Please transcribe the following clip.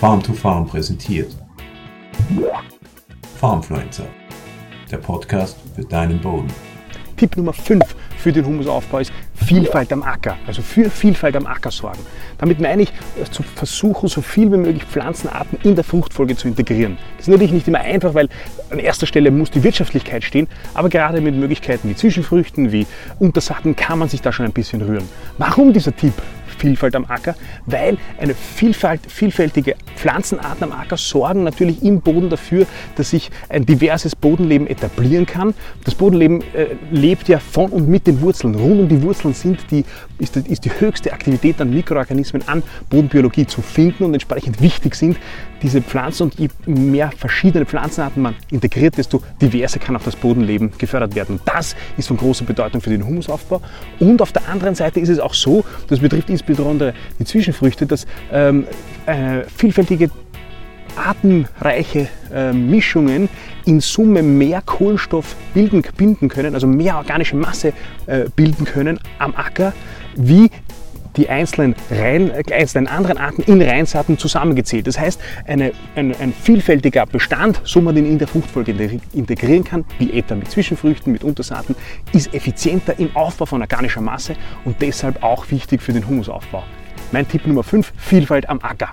Farm to Farm präsentiert. Farmfluencer, der Podcast für deinen Boden. Tipp Nummer 5 für den Humusaufbau ist Vielfalt am Acker, also für Vielfalt am Acker sorgen. Damit meine ich, zu versuchen, so viel wie möglich Pflanzenarten in der Fruchtfolge zu integrieren. Das ist natürlich nicht immer einfach, weil an erster Stelle muss die Wirtschaftlichkeit stehen, aber gerade mit Möglichkeiten wie Zwischenfrüchten, wie Untersaaten kann man sich da schon ein bisschen rühren. Warum dieser Tipp? Vielfalt am Acker, weil eine Vielfalt, vielfältige Pflanzenarten am Acker sorgen natürlich im Boden dafür, dass sich ein diverses Bodenleben etablieren kann. Das Bodenleben äh, lebt ja von und mit den Wurzeln. Rund um die Wurzeln sind die, ist, ist die höchste Aktivität an Mikroorganismen an Bodenbiologie zu finden und entsprechend wichtig sind diese Pflanzen und je mehr verschiedene Pflanzenarten man integriert, desto diverser kann auch das Bodenleben gefördert werden. Das ist von großer Bedeutung für den Humusaufbau. Und auf der anderen Seite ist es auch so, das betrifft insbesondere die Zwischenfrüchte, dass ähm, äh, vielfältige artenreiche äh, Mischungen in Summe mehr Kohlenstoff bilden, binden können, also mehr organische Masse äh, bilden können am Acker, wie die einzelnen, Rein, einzelnen anderen Arten in Reinsaaten zusammengezählt. Das heißt, eine, ein, ein, vielfältiger Bestand, so man den in der Fruchtfolge integrieren kann, wie etwa mit Zwischenfrüchten, mit Untersaaten, ist effizienter im Aufbau von organischer Masse und deshalb auch wichtig für den Humusaufbau. Mein Tipp Nummer 5, Vielfalt am Acker.